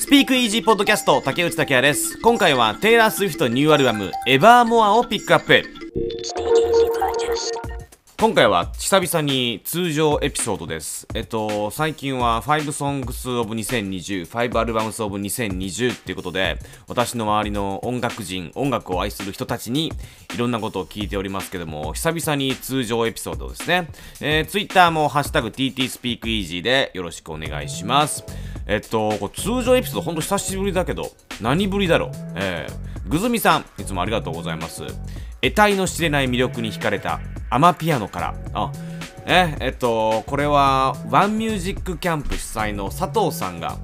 スピークイージーポッドキャスト竹内拓也です今回はテイラー・スウィフトニューアルバム「エバーモア」をピックアップ今回は久々に通常エピソードです。えっと、最近は5 Songs of 2020、5 Albums of 2020っていうことで、私の周りの音楽人、音楽を愛する人たちにいろんなことを聞いておりますけども、久々に通常エピソードですね。えー、Twitter もハッシュタグ TTSpeakEasy でよろしくお願いします。えっと、これ通常エピソードほんと久しぶりだけど、何ぶりだろう？えー、ぐずみさん、いつもありがとうございます。得体の知れない魅力に惹かれたアマピアノからあええっとこれはワンミュージックキャンプ主催の佐藤さんが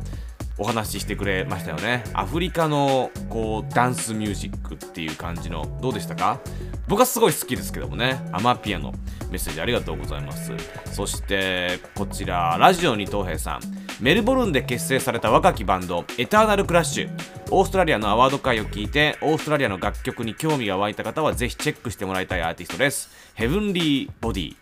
お話ししてくれましたよね。アフリカのこうダンスミュージックっていう感じのどうでしたか？僕はすごい好きですけどもね。アマピアノメッセージありがとうございます。そしてこちらラジオに東平さん。メルボルンで結成された若きバンドエターナルクラッシュ。オーストラリアのアワード会を聞いてオーストラリアの楽曲に興味が湧いた方はぜひチェックしてもらいたいアーティストです。ヘブンリーボディ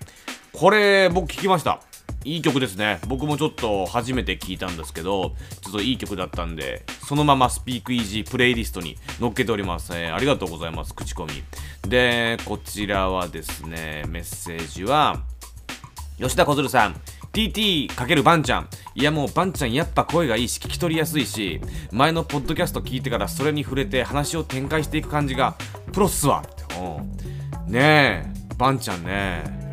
これ僕聞きました。いい曲ですね。僕もちょっと初めて聞いたんですけどちょっといい曲だったんでそのままスピークイージープレイリストに載っけております、えーありがとうございます口コミ。でこちらはですねメッセージは吉田小鶴さん TT× バンちゃん。いやもうバンちゃんやっぱ声がいいし聞き取りやすいし前のポッドキャスト聞いてからそれに触れて話を展開していく感じがプロっすわ。ってねえバンちゃんね。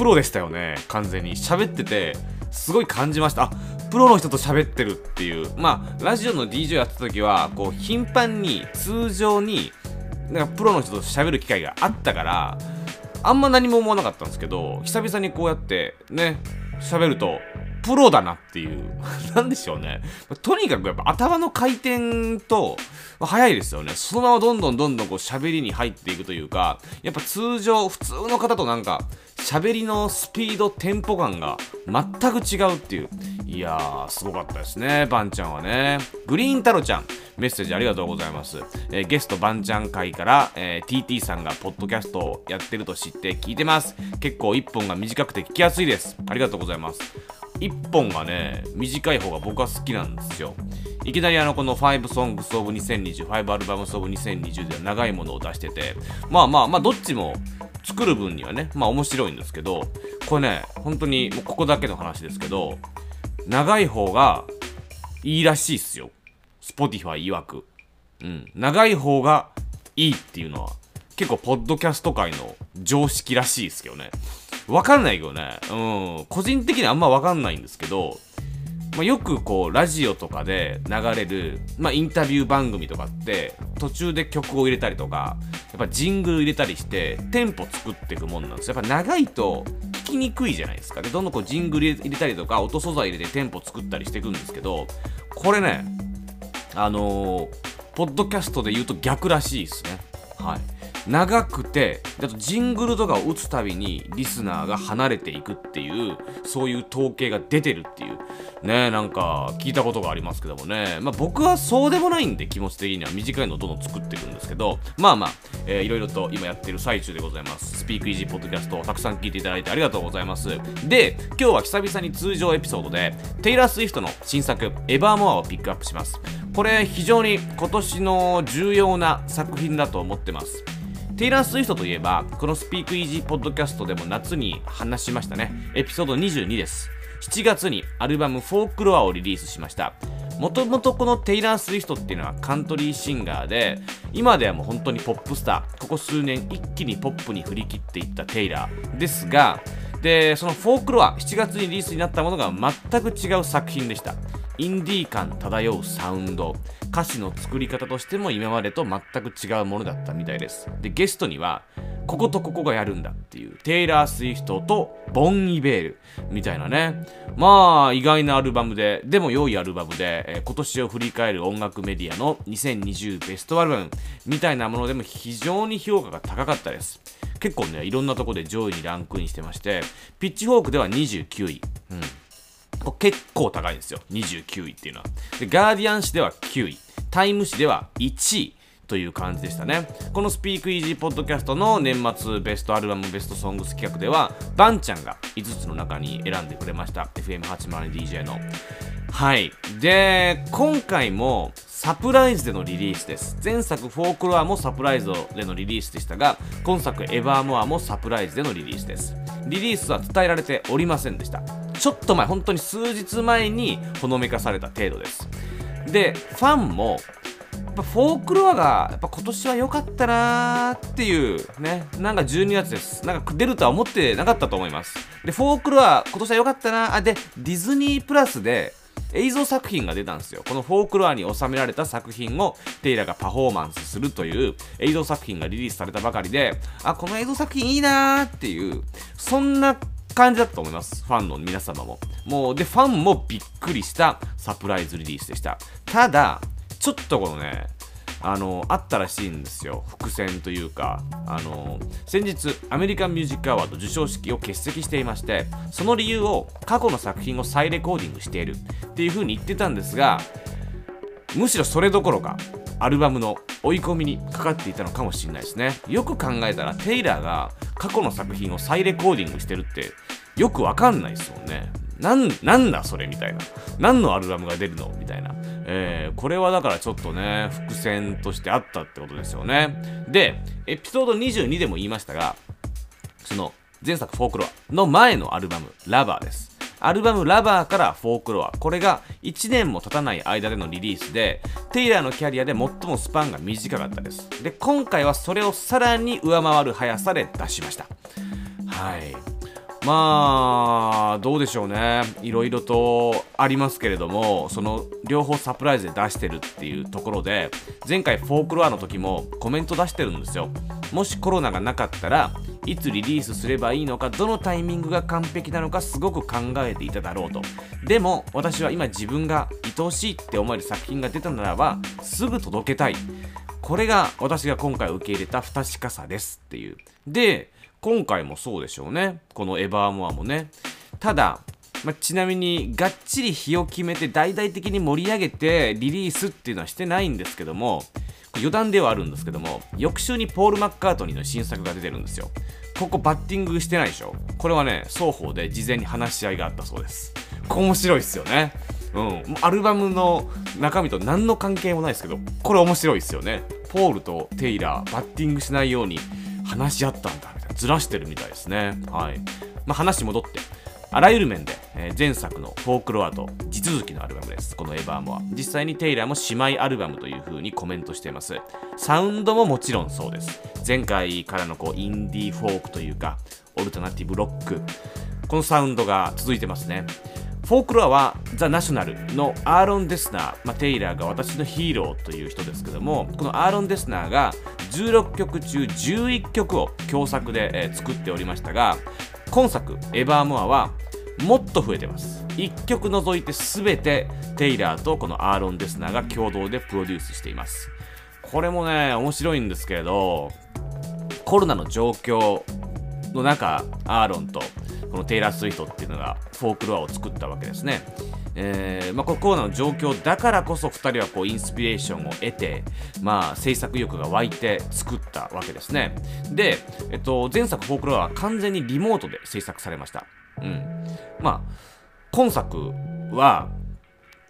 プロでしたよね。完全に。喋っててすごい感じました。あプロの人と喋ってるっていう。まあラジオの DJ やってた時はこう頻繁に通常になんかプロの人と喋る機会があったからあんま何も思わなかったんですけど久々にこうやってね喋るとプロだなっていう。なんでしょうね。とにかくやっぱ頭の回転と早いですよね。そのままどんどんどんどんこう喋りに入っていくというかやっぱ通常普通の方となんか喋りのスピードテンポ感が全く違うっていう。いやーすごかったですねバンちゃんはね。グリーン太郎ちゃんメッセージありがとうございます、えーゲストバンちゃん会から、えー TT さんがポッドキャストをやってると知って聞いてます。結構1本が短くて聞きやすいです。ありがとうございます。1本がね短い方が僕は好きなんですよ。いきなりあのこの5 Songs of 2020 5 Albums of 2020では長いものを出しててまあまあまあどっちも作る分にはねまあ面白いんですけどこれね本当にもうここだけの話ですけど長い方がいいらしいっすよ。Spotify 曰く。うん。長い方がいいっていうのは結構ポッドキャスト界の常識らしいですけどね。わかんないけどね。うん。個人的にはあんまわかんないんですけどまあ、よくこうラジオとかで流れる、まあ、インタビュー番組とかって途中で曲を入れたりとかやっぱジングル入れたりしてテンポ作っていくもんなんです。よやっぱ長いと聞きにくいじゃないですか。でどんどんこうジングル入れたりとか音素材入れてテンポ作ったりしていくんですけどこれねあのーポッドキャストで言うと逆らしいですね。はい。長くてあとジングルとかを打つたびにリスナーが離れていくっていうそういう統計が出てるっていう。ねなんか聞いたことがありますけどもね。まあ僕はそうでもないんで気持ち的には短いのをどんどん作っていくんですけど。まあまあ、いろいろと今やってる最中でございます。スピークイージーポッドキャストをたくさん聞いていただいてありがとうございます。で今日は久々に通常エピソードでテイラー・スウィフトの新作「 evermore」をピックアップします。これ非常に今年の重要な作品だと思ってます。テイラー・スウィフトといえば、この Speakeasy Podcast でも夏に話しましたね。エピソード22です。7月にアルバム folklore をリリースしました。もともとこのテイラー・スウィフトっていうのはカントリーシンガーで、今ではもう本当にポップスター、ここ数年一気にポップに振り切っていったテイラーですが、で、そのフォークロア、7月にリリースになったものが全く違う作品でした。インディー感漂うサウンド。歌詞の作り方としても今までと全く違うものだったみたいです。でゲストにはこことここがやるんだっていうテイラー・スウィフトとボン・イベールみたいなね。まあ意外なアルバムででも良いアルバムで、えー今年を振り返る音楽メディアの2020ベストアルバムみたいなものでも非常に評価が高かったです。結構ねいろんなとこで上位にランクインしてましてピッチフォークでは29位、うん、こ結構高いんですよ。29位っていうのは。でガーディアン誌では9位。タイム誌では1位という感じでしたね。このスピークイージーポッドキャストの年末ベストアルバムベストソングス企画ではバンちゃんが5つの中に選んでくれました。FM802DJ の。はい。で今回もサプライズでのリリースです。前作フォークロアもサプライズでのリリースでしたが今作エバーモアもサプライズでのリリースです。リリースは伝えられておりませんでした。ちょっと前本当に数日前にほのめかされた程度です。でファンもやっぱフォークロアがやっぱ今年は良かったなーっていうねなんか12月です。なんか出るとは思ってなかったと思います。でフォークロア今年は良かったなあでディズニープラスで映像作品が出たんですよ。このフォークロアに収められた作品をテイラがパフォーマンスするという映像作品がリリースされたばかりであこの映像作品いいなーっていうそんな感じだったと思います。ファンの皆様も。もうでファンもびっくりしたサプライズリリースでした。ただちょっとこのねあのあったらしいんですよ。伏線というかあの先日アメリカンミュージックアワード授賞式を欠席していましてその理由を過去の作品を再レコーディングしているっていう風に言ってたんですがむしろそれどころかアルバムの追い込みにかかっていたのかもしれないですね。よく考えたらテイラーが過去の作品を再レコーディングしてるってよくわかんないですもんね。なんなんだそれみたいな。何のアルバムが出るのみたいな。えー、これはだからちょっとね伏線としてあったってことですよね。でエピソード22でも言いましたがその前作フォークロアの前のアルバムラバーです。アルバムラバーからフォークロア。これが1年も経たない間でのリリースでテイラーのキャリアで最もスパンが短かったです。で今回はそれをさらに上回る速さで出しました。はい。まあどうでしょうね。いろいろとありますけれどもその両方サプライズで出してるっていうところで前回フォークロアの時もコメント出してるんですよ。もしコロナがなかったらいつリリースすればいいのかどのタイミングが完璧なのかすごく考えていただろうと。でも私は今自分が愛おしいって思える作品が出たならばすぐ届けたい。これが私が今回受け入れた不確かさですっていう。で今回もそうでしょうね。このエバーモアもね。ただま、ちなみにがっちり日を決めて大々的に盛り上げてリリースっていうのはしてないんですけども余談ではあるんですけども翌週にポール・マッカートニーの新作が出てるんですよ。ここバッティングしてないでしょ。これはね双方で事前に話し合いがあったそうです。面白いっすよね。うん。アルバムの中身と何の関係もないですけどこれ面白いっすよね。ポールとテイラーバッティングしないように話し合ったんだみたいな。ずらしてるみたいですね。はい。まあ、話戻って、あらゆる面で、えー、前作の folklore と地続きのアルバムです。この evermore。実際にテイラーも姉妹アルバムという風にコメントしています。サウンドももちろんそうです。前回からのこうインディーフォークというか、オルタナティブロック。このサウンドが続いてますね。 folklore はザ・ナショナルのアーロン・デスナー、まあ、テイラーが私のヒーローという人ですけどもこのアーロン・デスナーが16曲中11曲を共作で、えー、作っておりましたが今作「エバーモア」はもっと増えてます。1曲除いて全てテイラーとこのアーロン・デスナーが共同でプロデュースしています。これもね面白いんですけれどコロナの状況の中アーロンとこのテイラー・スウィフトっていうのがフォークロアを作ったわけですね。えーまあ、このコロナの状況だからこそ2人はこうインスピレーションを得て、まあ、制作意欲が湧いて作ったわけですね。で、えっと、前作フォークロアは完全にリモートで制作されました。うん。まあ、今作は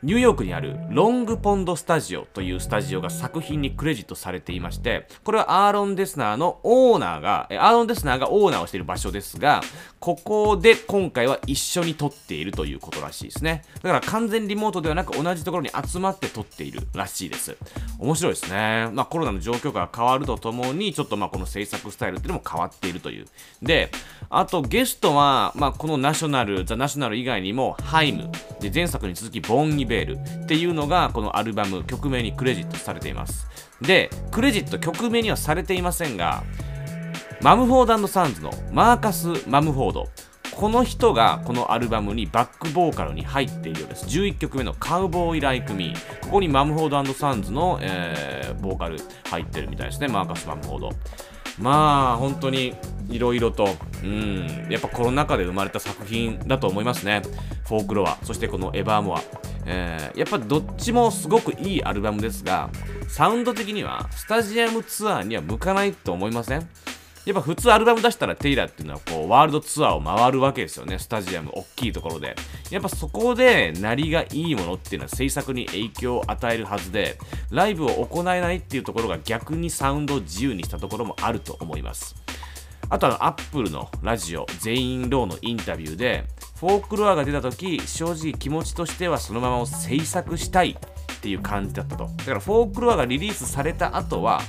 ニューヨークにあるロングポンドスタジオというスタジオが作品にクレジットされていまして、これはアーロン・デスナーのオーナーが、アーロン・デスナーがオーナーをしている場所ですが、ここで今回は一緒に撮っているということらしいですね。だから完全リモートではなく同じところに集まって撮っているらしいです。面白いですね。まあコロナの状況が変わるとともに、ちょっとまあこの制作スタイルっていうのも変わっているという。で、あとゲストは、まあこのナショナル、ザ・ナショナル以外にも、ハイム、で前作に続きボン・イベールっていうのがこのアルバム曲名にクレジットされていますでクレジット曲名にはされていませんがマムフォードサンズのマーカス・マムフォードこの人がこのアルバムにバックボーカルに入っているようです。11曲目のカウボーイ・ライク・ミー。ここにマムフォードサンズの、えー、ボーカル入ってるみたいですね。マーカス・マムフォード。まあ本当にいろいろと、うん、やっぱコロナ禍で生まれた作品だと思いますね。フォークロア、そしてこのエバーモア。えー、やっぱどっちもすごくいいアルバムですがサウンド的にはスタジアムツアーには向かないと思いません？やっぱ普通アルバム出したらテイラーっていうのはこうワールドツアーを回るわけですよねスタジアム大きいところで。やっぱそこで鳴りがいいものっていうのは制作に影響を与えるはずでライブを行えないっていうところが逆にサウンドを自由にしたところもあると思います。あとはアップルのラジオ全員ローのインタビューでフォークロアが出た時正直気持ちとしてはそのままを制作したいっていう感じだったと。だからフォークロアがリリースされた後は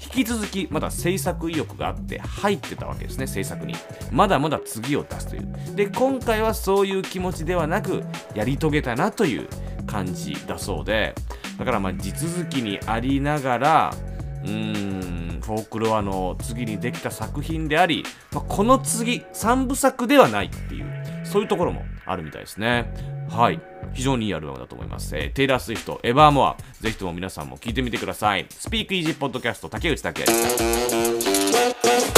引き続きまだ制作意欲があって入ってたわけですね制作に。まだまだ次を出すという。で今回はそういう気持ちではなくやり遂げたなという感じだそうで。だからまあ地続きにありながらうーんフォークロアの次にできた作品であり、まあ、この次3部作ではないっていうそういうところもあるみたいですねはい非常にいいアルバムだと思います。えー、テイラー・スウィフト、エヴァーモア、ぜひとも皆さんも聴いてみてください。スピークイージーポッドキャスト、竹内拓也でした。